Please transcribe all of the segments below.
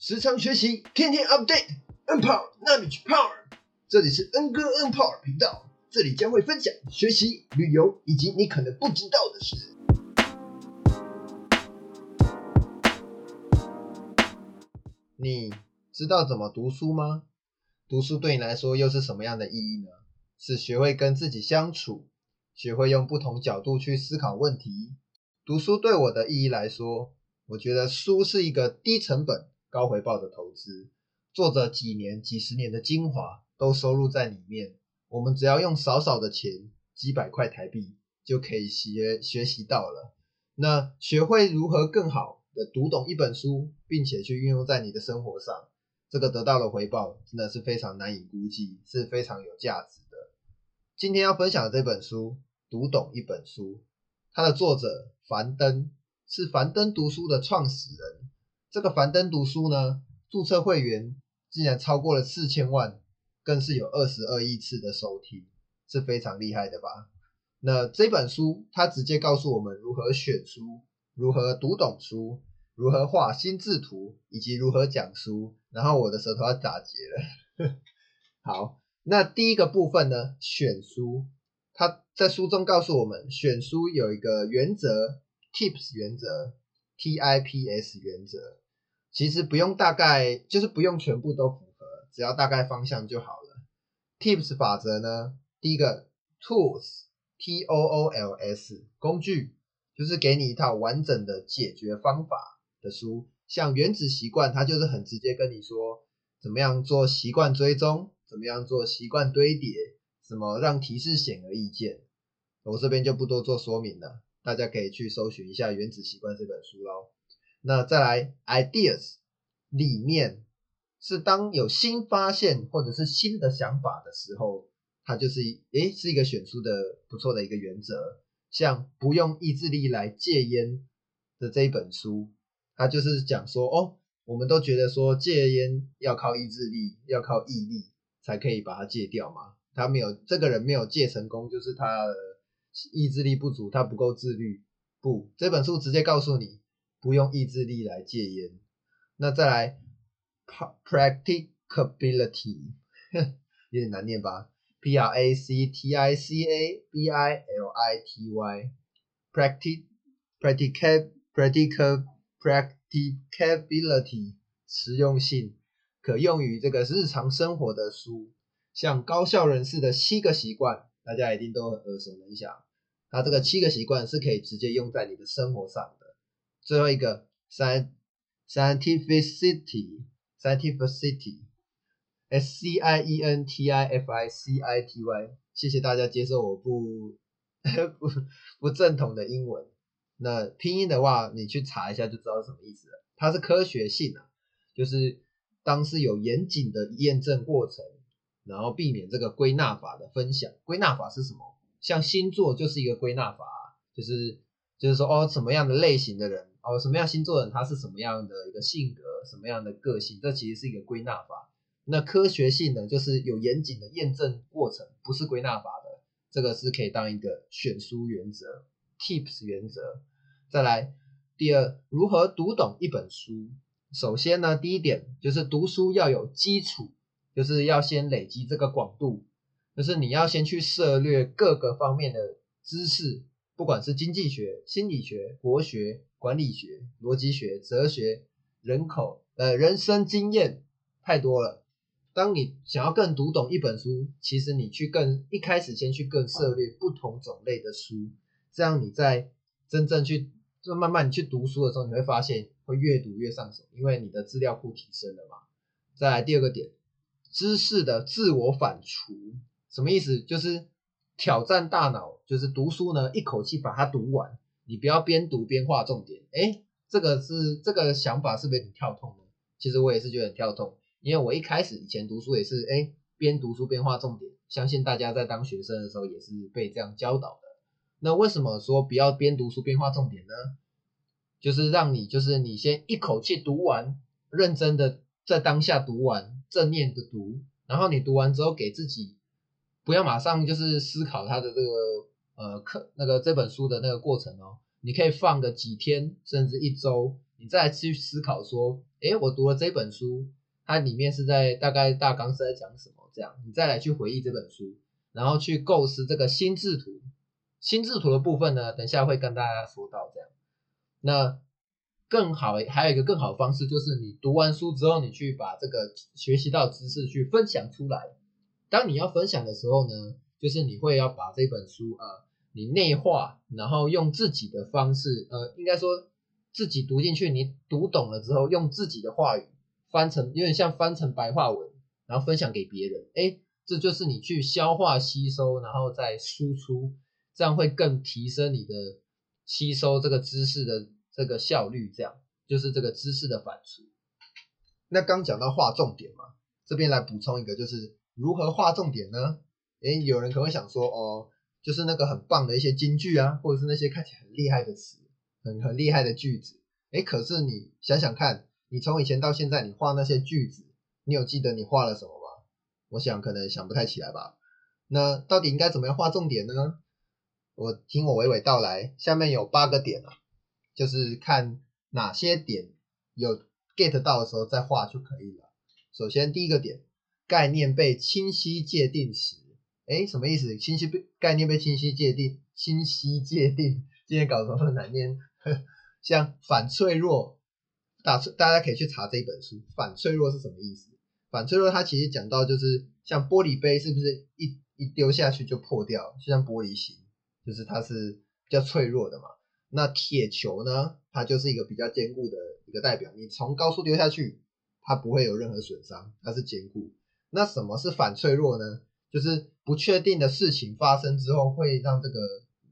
时常学习，天天 update，N Power 纳米 Power。这里是 N 哥 N Power 频道，这里将会分享学习、旅游以及你可能不知道的事。你知道怎么读书吗？读书对你来说又是什么样的意义呢？是学会跟自己相处，学会用不同角度去思考问题。读书对我的意义来说，我觉得书是一个低成本。高回报的投资，作者几年、几十年的精华都收录在里面。我们只要用少少的钱，几百块台币，就可以学学习到了。那学会如何更好的读懂一本书，并且去运用在你的生活上，这个得到的回报真的是非常难以估计，是非常有价值的。今天要分享的这本书《读懂一本书》，它的作者樊登是樊登读书的创始人。这个樊登读书呢，注册会员竟然超过了四千万，更是有二十二亿次的收听，是非常厉害的吧？那这本书它直接告诉我们如何选书，如何读懂书，如何画心智图，以及如何讲书。然后我的舌头要打结了。好，那第一个部分呢，选书，它在书中告诉我们，选书有一个原则，Tips 原则。TIPS 原则其实不用大概，就是不用全部都符合，只要大概方向就好了。Tips 法则呢，第一个 Tools，T O O L S 工具，就是给你一套完整的解决方法的书。像原子习惯，它就是很直接跟你说怎么样做习惯追踪，怎么样做习惯堆叠，怎么让提示显而易见。我这边就不多做说明了。大家可以去搜寻一下《原子习惯》这本书喽。那再来，ideas 理念是当有新发现或者是新的想法的时候，它就是诶是一个选书的不错的一个原则。像不用意志力来戒烟的这一本书，它就是讲说哦，我们都觉得说戒烟要靠意志力，要靠毅力才可以把它戒掉嘛。他没有这个人没有戒成功，就是他。意志力不足，他不够自律。不，这本书直接告诉你，不用意志力来戒烟。那再来，practicability，有点难念吧？P R A C T I C A B I L I T Y，practic，practic，practic，practicability，实用性，可用于这个日常生活的书，像高效人士的七个习惯。大家一定都耳熟能详，它这个七个习惯是可以直接用在你的生活上的。最后一个，scientificity，scientificity，s c i e n t i f i c i t y，谢谢大家接受我不 不不正统的英文。那拼音的话，你去查一下就知道什么意思了。它是科学性啊，就是当是有严谨的验证过程。然后避免这个归纳法的分享。归纳法是什么？像星座就是一个归纳法，就是就是说哦，什么样的类型的人，哦，什么样星座的人他是什么样的一个性格，什么样的个性，这其实是一个归纳法。那科学性呢，就是有严谨的验证过程，不是归纳法的。这个是可以当一个选书原则，Tips 原则。再来，第二，如何读懂一本书？首先呢，第一点就是读书要有基础。就是要先累积这个广度，就是你要先去涉略各个方面的知识，不管是经济学、心理学、国学、管理学、逻辑学、哲学、人口、呃人生经验，太多了。当你想要更读懂一本书，其实你去更一开始先去更涉猎不同种类的书，这样你在真正去就慢慢你去读书的时候，你会发现会越读越上手，因为你的资料库提升了嘛。再来第二个点。知识的自我反刍什么意思？就是挑战大脑，就是读书呢，一口气把它读完。你不要边读边画重点。哎，这个是这个想法是不是很跳痛呢？其实我也是觉得很跳痛，因为我一开始以前读书也是，哎，边读书边画重点。相信大家在当学生的时候也是被这样教导的。那为什么说不要边读书边画重点呢？就是让你就是你先一口气读完，认真的在当下读完。正念的读，然后你读完之后给自己不要马上就是思考他的这个呃课那个这本书的那个过程哦，你可以放个几天甚至一周，你再去思考说诶，我读了这本书，它里面是在大概大纲是在讲什么？这样你再来去回忆这本书，然后去构思这个心智图。心智图的部分呢，等下会跟大家说到这样。那更好，还有一个更好的方式，就是你读完书之后，你去把这个学习到知识去分享出来。当你要分享的时候呢，就是你会要把这本书呃，你内化，然后用自己的方式，呃，应该说自己读进去，你读懂了之后，用自己的话语翻成，有点像翻成白话文，然后分享给别人。哎，这就是你去消化吸收，然后再输出。这样会更提升你的吸收这个知识的这个效率，这样就是这个知识的反刍。那刚讲到划重点嘛，这边来补充一个，就是如何划重点呢？诶，有人可能会想说，哦，就是那个很棒的一些金句啊，或者是那些看起来很厉害的词，很很厉害的句子。诶，可是你想想看，你从以前到现在，你画那些句子，你有记得你画了什么吗？我想可能想不太起来吧。那到底应该怎么样画重点呢？我听我娓娓道来，下面有八个点啊，就是看哪些点有 get 到的时候再画就可以了。首先第一个点，概念被清晰界定时，哎，什么意思？清晰被概念被清晰界定，清晰界定，今天搞什么难念？像反脆弱，大大家可以去查这本书，反脆弱是什么意思？反脆弱它其实讲到就是像玻璃杯是不是一一丢下去就破掉，就像玻璃心。就是它是比较脆弱的嘛，那铁球呢，它就是一个比较坚固的一个代表。你从高处丢下去，它不会有任何损伤，它是坚固。那什么是反脆弱呢？就是不确定的事情发生之后，会让这个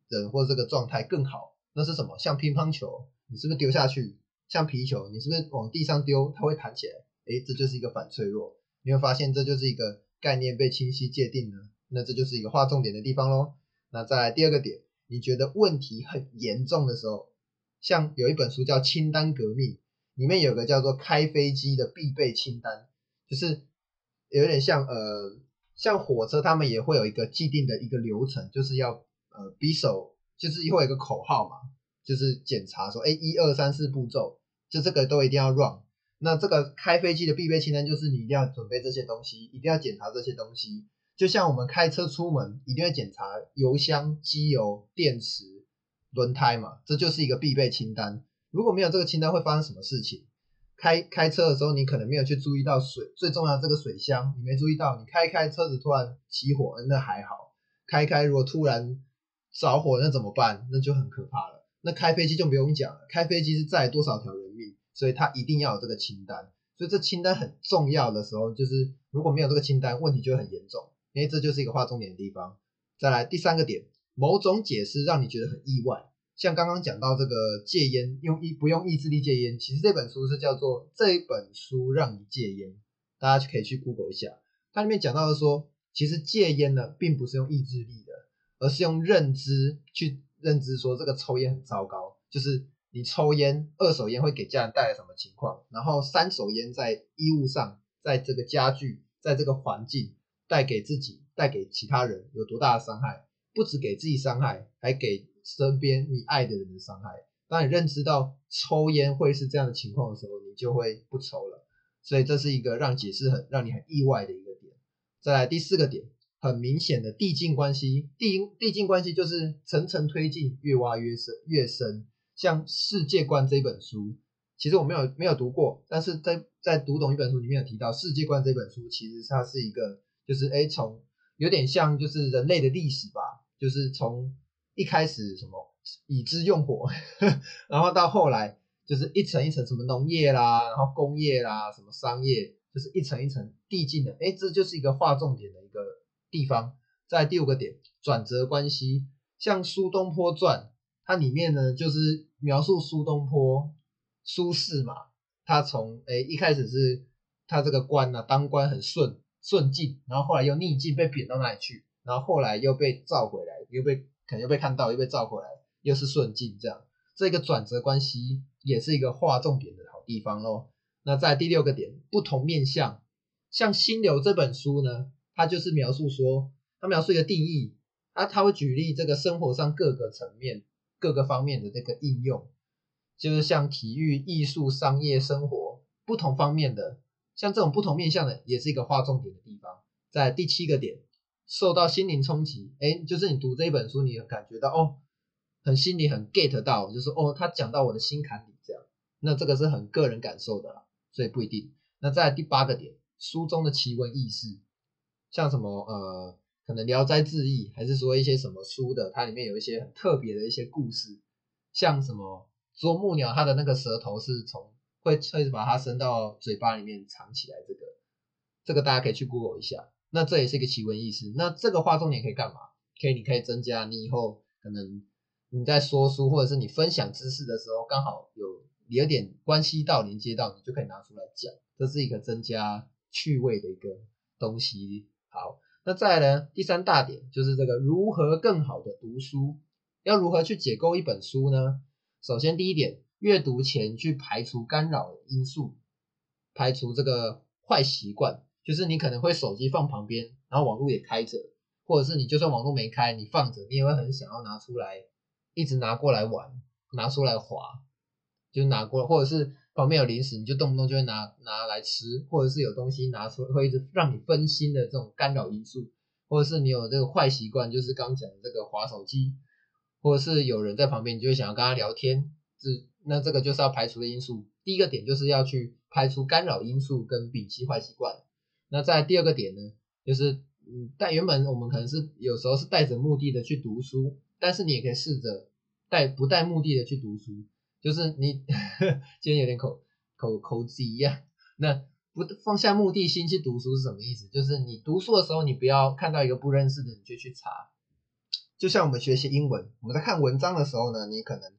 人或这个状态更好。那是什么？像乒乓球，你是不是丢下去？像皮球，你是不是往地上丢，它会弹起来？诶，这就是一个反脆弱。你会发现，这就是一个概念被清晰界定呢。那这就是一个划重点的地方喽。那再来第二个点，你觉得问题很严重的时候，像有一本书叫《清单革命》，里面有个叫做开飞机的必备清单，就是有点像呃，像火车他们也会有一个既定的一个流程，就是要呃匕首，就是会有一个口号嘛，就是检查说，哎，一二三四步骤，就这个都一定要 run。那这个开飞机的必备清单就是你一定要准备这些东西，一定要检查这些东西。就像我们开车出门，一定会检查油箱、机油、电池、轮胎嘛，这就是一个必备清单。如果没有这个清单，会发生什么事情？开开车的时候，你可能没有去注意到水，最重要这个水箱，你没注意到，你开开车子突然起火，那还好。开开如果突然着火，那怎么办？那就很可怕了。那开飞机就不用讲了，开飞机是载多少条人命，所以它一定要有这个清单。所以这清单很重要的时候，就是如果没有这个清单，问题就很严重。因为这就是一个划重点的地方。再来第三个点，某种解释让你觉得很意外，像刚刚讲到这个戒烟，用意不用意志力戒烟，其实这本书是叫做这本书让你戒烟，大家就可以去 Google 一下，它里面讲到的说，其实戒烟呢，并不是用意志力的，而是用认知去认知说这个抽烟很糟糕，就是你抽烟，二手烟会给家人带来什么情况，然后三手烟在衣物上，在这个家具，在这个环境。带给自己、带给其他人有多大的伤害？不止给自己伤害，还给身边你爱的人的伤害。当你认知到抽烟会是这样的情况的时候，你就会不抽了。所以这是一个让解释很让你很意外的一个点。再来第四个点，很明显的递进关系。递递进关系就是层层推进，越挖越深越深。像《世界观》这本书，其实我没有没有读过，但是在在读懂一本书里面有提到，《世界观》这本书其实它是一个。就是哎，从有点像就是人类的历史吧，就是从一开始什么已知用火，然后到后来就是一层一层什么农业啦，然后工业啦，什么商业，就是一层一层递进的。哎，这就是一个划重点的一个地方。在第五个点，转折关系，像《苏东坡传》，它里面呢就是描述苏东坡苏轼嘛，他从哎一开始是他这个官呢当官很顺。顺境，然后后来又逆境，被贬到那里去，然后后来又被召回来，又被可能又被看到，又被召回来，又是顺境，这样这个转折关系也是一个划重点的好地方喽。那在第六个点，不同面向，像《心流》这本书呢，它就是描述说，它描述一个定义，啊它会举例这个生活上各个层面、各个方面的这个应用，就是像体育、艺术、商业、生活。不同方面的，像这种不同面向的，也是一个划重点的地方。在第七个点，受到心灵冲击，哎，就是你读这一本书，你感觉到哦，很心里很 get 到，就是哦，他讲到我的心坎里这样。那这个是很个人感受的啦，所以不一定。那在第八个点，书中的奇闻异事，像什么呃，可能《聊斋志异》，还是说一些什么书的，它里面有一些很特别的一些故事，像什么啄木鸟，它的那个舌头是从会会把它伸到嘴巴里面藏起来，这个这个大家可以去 Google 一下。那这也是一个奇闻异事。那这个画重点可以干嘛？可以，你可以增加你以后可能你在说书或者是你分享知识的时候，刚好有有点关系到连接到，你就可以拿出来讲。这是一个增加趣味的一个东西。好，那再来呢？第三大点就是这个如何更好的读书，要如何去解构一本书呢？首先第一点，阅读前去排除干扰因素，排除这个坏习惯，就是你可能会手机放旁边，然后网络也开着，或者是你就算网络没开，你放着，你也会很想要拿出来，一直拿过来玩，拿出来滑，就拿过，或者是。旁边有零食，你就动不动就会拿拿来吃，或者是有东西拿出会一直让你分心的这种干扰因素，或者是你有这个坏习惯，就是刚讲的这个滑手机，或者是有人在旁边，你就会想要跟他聊天，这那这个就是要排除的因素。第一个点就是要去排除干扰因素跟摒弃坏习惯。那在第二个点呢，就是嗯，但原本我们可能是有时候是带着目的的去读书，但是你也可以试着带不带目的的去读书。就是你呵 今天有点口口口子一样，那不放下目的心去读书是什么意思？就是你读书的时候，你不要看到一个不认识的你就去查。就像我们学习英文，我们在看文章的时候呢，你可能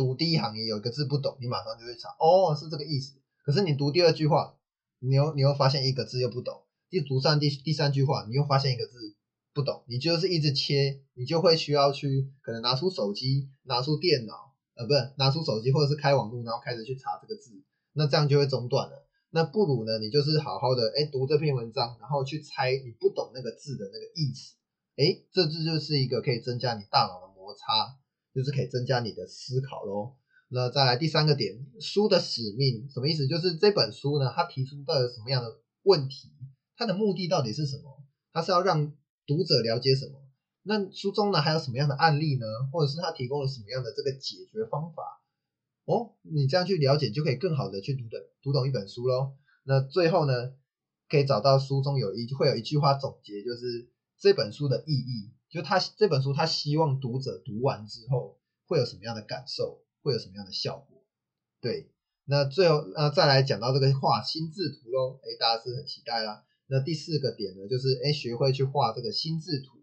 读第一行也有一个字不懂，你马上就会查，哦，是这个意思。可是你读第二句话，你又你又发现一个字又不懂，一读上第第三句话，你又发现一个字不懂，你就是一直切，你就会需要去可能拿出手机，拿出电脑。呃，不是拿出手机或者是开网络，然后开始去查这个字，那这样就会中断了。那不如呢，你就是好好的哎读这篇文章，然后去猜你不懂那个字的那个意思。哎，这字就是一个可以增加你大脑的摩擦，就是可以增加你的思考咯。那再来第三个点，书的使命什么意思？就是这本书呢，它提出的什么样的问题？它的目的到底是什么？它是要让读者了解什么？那书中呢还有什么样的案例呢？或者是它提供了什么样的这个解决方法？哦，你这样去了解，就可以更好的去读懂读懂一本书喽。那最后呢，可以找到书中有一会有一句话总结，就是这本书的意义，就他这本书他希望读者读完之后会有什么样的感受，会有什么样的效果？对，那最后呃再来讲到这个画心智图喽，哎，大家是很期待啦。那第四个点呢，就是哎学会去画这个心智图。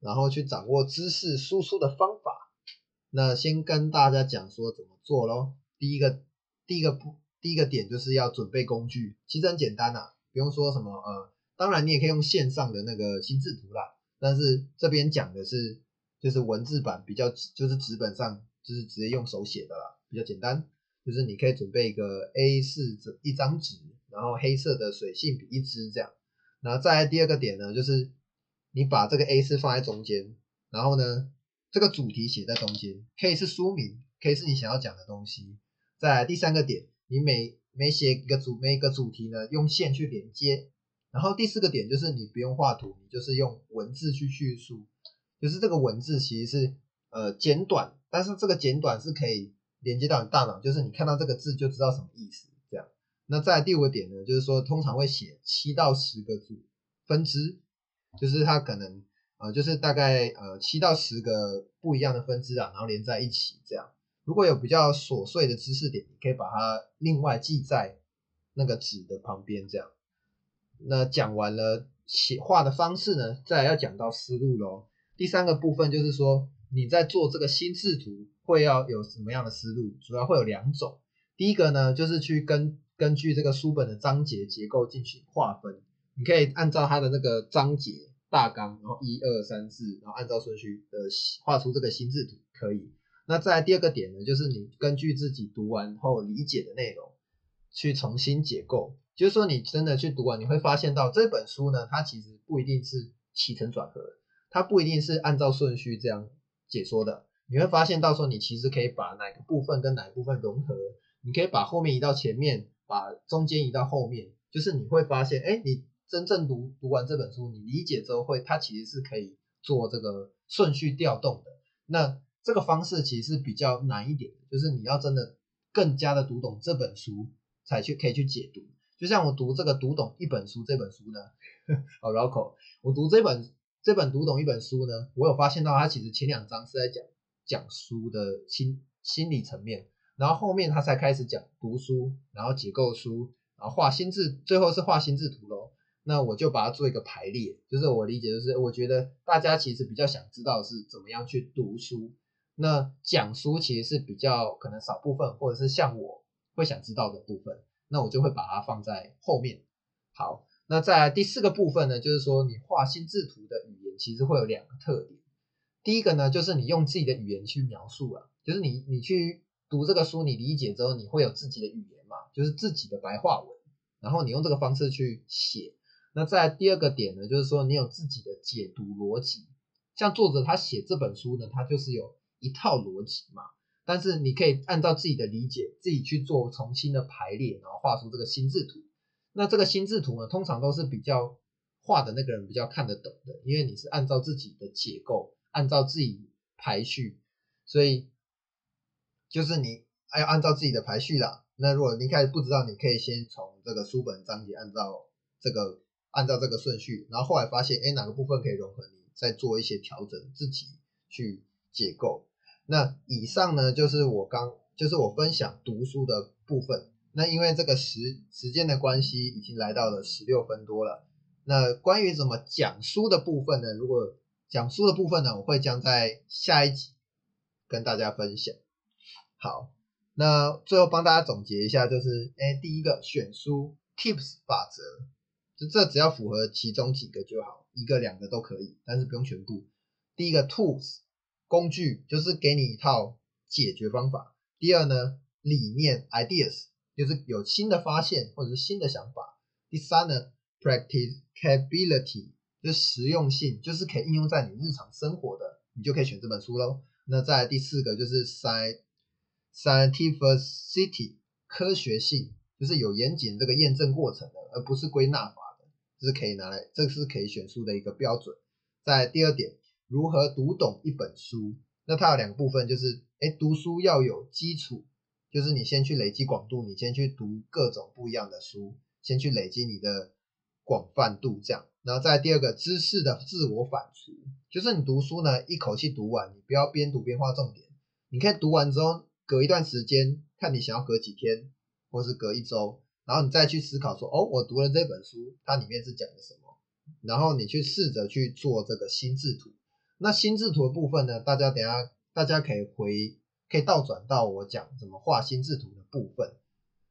然后去掌握知识输出的方法。那先跟大家讲说怎么做咯。第一个，第一个不，第一个点就是要准备工具，其实很简单呐，不用说什么呃，当然你也可以用线上的那个心智图啦。但是这边讲的是就是文字版比较，就是纸本上就是直接用手写的啦，比较简单。就是你可以准备一个 A 四纸一张纸，然后黑色的水性笔一支这样。然后再来第二个点呢，就是。你把这个 A 四放在中间，然后呢，这个主题写在中间，可以是书名，可以是你想要讲的东西。再来第三个点，你每每写一个主每一个主题呢，用线去连接。然后第四个点就是你不用画图，你就是用文字去叙述，就是这个文字其实是呃简短，但是这个简短是可以连接到你大脑，就是你看到这个字就知道什么意思这样。那在第五个点呢，就是说通常会写七到十个组分支。就是它可能呃，就是大概呃七到十个不一样的分支啊，然后连在一起这样。如果有比较琐碎的知识点，你可以把它另外记在那个纸的旁边这样。那讲完了写画的方式呢，再来要讲到思路喽。第三个部分就是说你在做这个心智图会要有什么样的思路，主要会有两种。第一个呢，就是去根根据这个书本的章节结构进行划分。你可以按照它的那个章节大纲，然后一二三四，然后按照顺序呃画出这个心智图，可以。那在第二个点呢，就是你根据自己读完后理解的内容去重新解构。就是说你真的去读完，你会发现到这本书呢，它其实不一定是起承转合，它不一定是按照顺序这样解说的。你会发现到说你其实可以把哪个部分跟哪个部分融合，你可以把后面移到前面，把中间移到后面，就是你会发现，哎，你真正读读完这本书，你理解之后会，它其实是可以做这个顺序调动的。那这个方式其实是比较难一点，就是你要真的更加的读懂这本书，才去可以去解读。就像我读这个读懂一本书这本书呢，好绕口，我读这本这本读懂一本书呢，我有发现到它其实前两章是在讲讲书的心心理层面，然后后面他才开始讲读书，然后解构书，然后画心智，最后是画心智图喽。那我就把它做一个排列，就是我理解就是，我觉得大家其实比较想知道是怎么样去读书。那讲书其实是比较可能少部分，或者是像我会想知道的部分，那我就会把它放在后面。好，那在第四个部分呢，就是说你画心智图的语言其实会有两个特点。第一个呢，就是你用自己的语言去描述啊，就是你你去读这个书，你理解之后，你会有自己的语言嘛，就是自己的白话文，然后你用这个方式去写。那在第二个点呢，就是说你有自己的解读逻辑，像作者他写这本书呢，他就是有。一套逻辑嘛，但是你可以按照自己的理解，自己去做重新的排列，然后画出这个心智图。那这个心智图呢，通常都是比较画的那个人比较看得懂的，因为你是按照自己的结构，按照自己排序，所以就是你要按照自己的排序啦。那如果你一开始不知道，你可以先从这个书本章节按照这个按照这个顺序，然后后来发现哎哪个部分可以融合，你再做一些调整，自己去解构。那以上呢，就是我刚，就是我分享读书的部分。那因为这个时时间的关系，已经来到了十六分多了。那关于怎么讲书的部分呢？如果讲书的部分呢，我会将在下一集跟大家分享。好，那最后帮大家总结一下，就是，哎，第一个选书 tips 法则，就这只要符合其中几个就好，一个两个都可以，但是不用全部。第一个 tools。工具就是给你一套解决方法。第二呢，理念 ideas 就是有新的发现或者是新的想法。第三呢，practicability 就是实用性，就是可以应用在你日常生活的，你就可以选这本书喽。那在第四个就是 sci scientificity 科学性，就是有严谨这个验证过程的，而不是归纳法的，这是可以拿来，这是可以选书的一个标准。在第二点。如何读懂一本书？那它有两个部分，就是，哎，读书要有基础，就是你先去累积广度，你先去读各种不一样的书，先去累积你的广泛度，这样。然后再第二个，知识的自我反刍，就是你读书呢，一口气读完，你不要边读边画重点，你可以读完之后，隔一段时间，看你想要隔几天，或是隔一周，然后你再去思考说，哦，我读了这本书，它里面是讲的什么？然后你去试着去做这个心智图。那心智图的部分呢？大家等下大家可以回，可以倒转到我讲怎么画心智图的部分。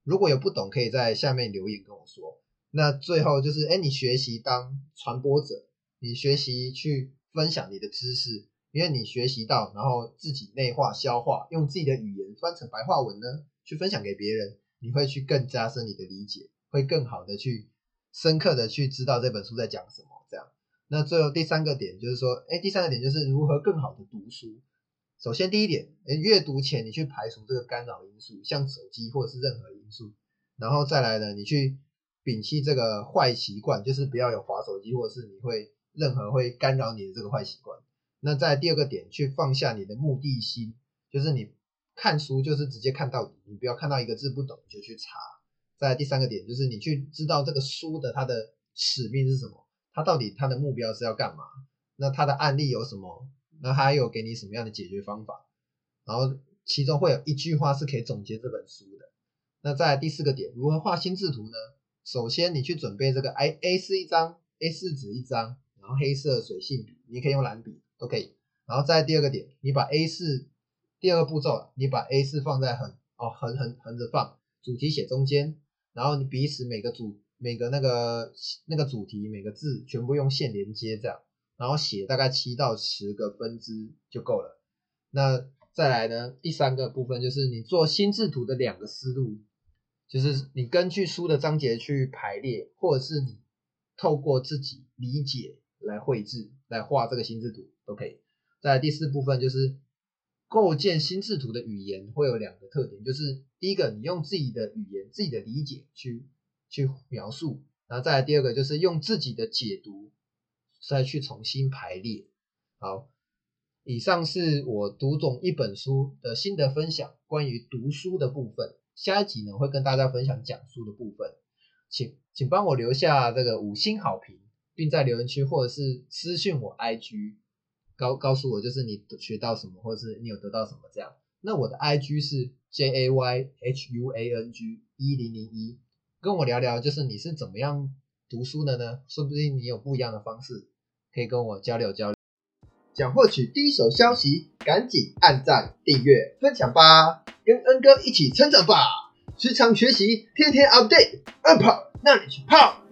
如果有不懂，可以在下面留言跟我说。那最后就是，哎，你学习当传播者，你学习去分享你的知识，因为你学习到，然后自己内化消化，用自己的语言翻成白话文呢，去分享给别人，你会去更加深你的理解，会更好的去深刻的去知道这本书在讲什么，那最后第三个点就是说，哎，第三个点就是如何更好的读书。首先第一点，哎，阅读前你去排除这个干扰因素，像手机或者是任何因素，然后再来呢，你去摒弃这个坏习惯，就是不要有划手机或者是你会任何会干扰你的这个坏习惯。那在第二个点，去放下你的目的心，就是你看书就是直接看到底，你不要看到一个字不懂就去查。在第三个点，就是你去知道这个书的它的使命是什么。他到底他的目标是要干嘛？那他的案例有什么？那还有给你什么样的解决方法？然后其中会有一句话是可以总结这本书的。那在第四个点，如何画心智图呢？首先你去准备这个 A A 四一张，A 四纸一张，然后黑色水性笔，你可以用蓝笔都可以。然后在第二个点，你把 A 四第二个步骤，你把 A 四放在横哦横横横着放，主题写中间，然后你彼此每个组。每个那个那个主题每个字全部用线连接这样，然后写大概七到十个分支就够了。那再来呢，第三个部分就是你做心智图的两个思路，就是你根据书的章节去排列，或者是你透过自己理解来绘制来画这个心智图都可以。在第四部分就是构建心智图的语言会有两个特点，就是第一个，你用自己的语言、自己的理解去去描述，然后再来第二个，就是用自己的解读再去重新排列。好，以上是我读懂一本书的心得分享，关于读书的部分。下一集呢会跟大家分享讲书的部分，请请帮我留下这个五星好评，并在留言区或者是私信我 IG。告告诉我，就是你学到什么，或者是你有得到什么这样。那我的 I G 是 J A Y H U A N G 一零零一，跟我聊聊，就是你是怎么样读书的呢？说不定你有不一样的方式，可以跟我交流交流。想获取第一手消息，赶紧按赞、订阅、分享吧，跟恩哥一起成长吧！时常学习，天天 update，二跑，那你去泡。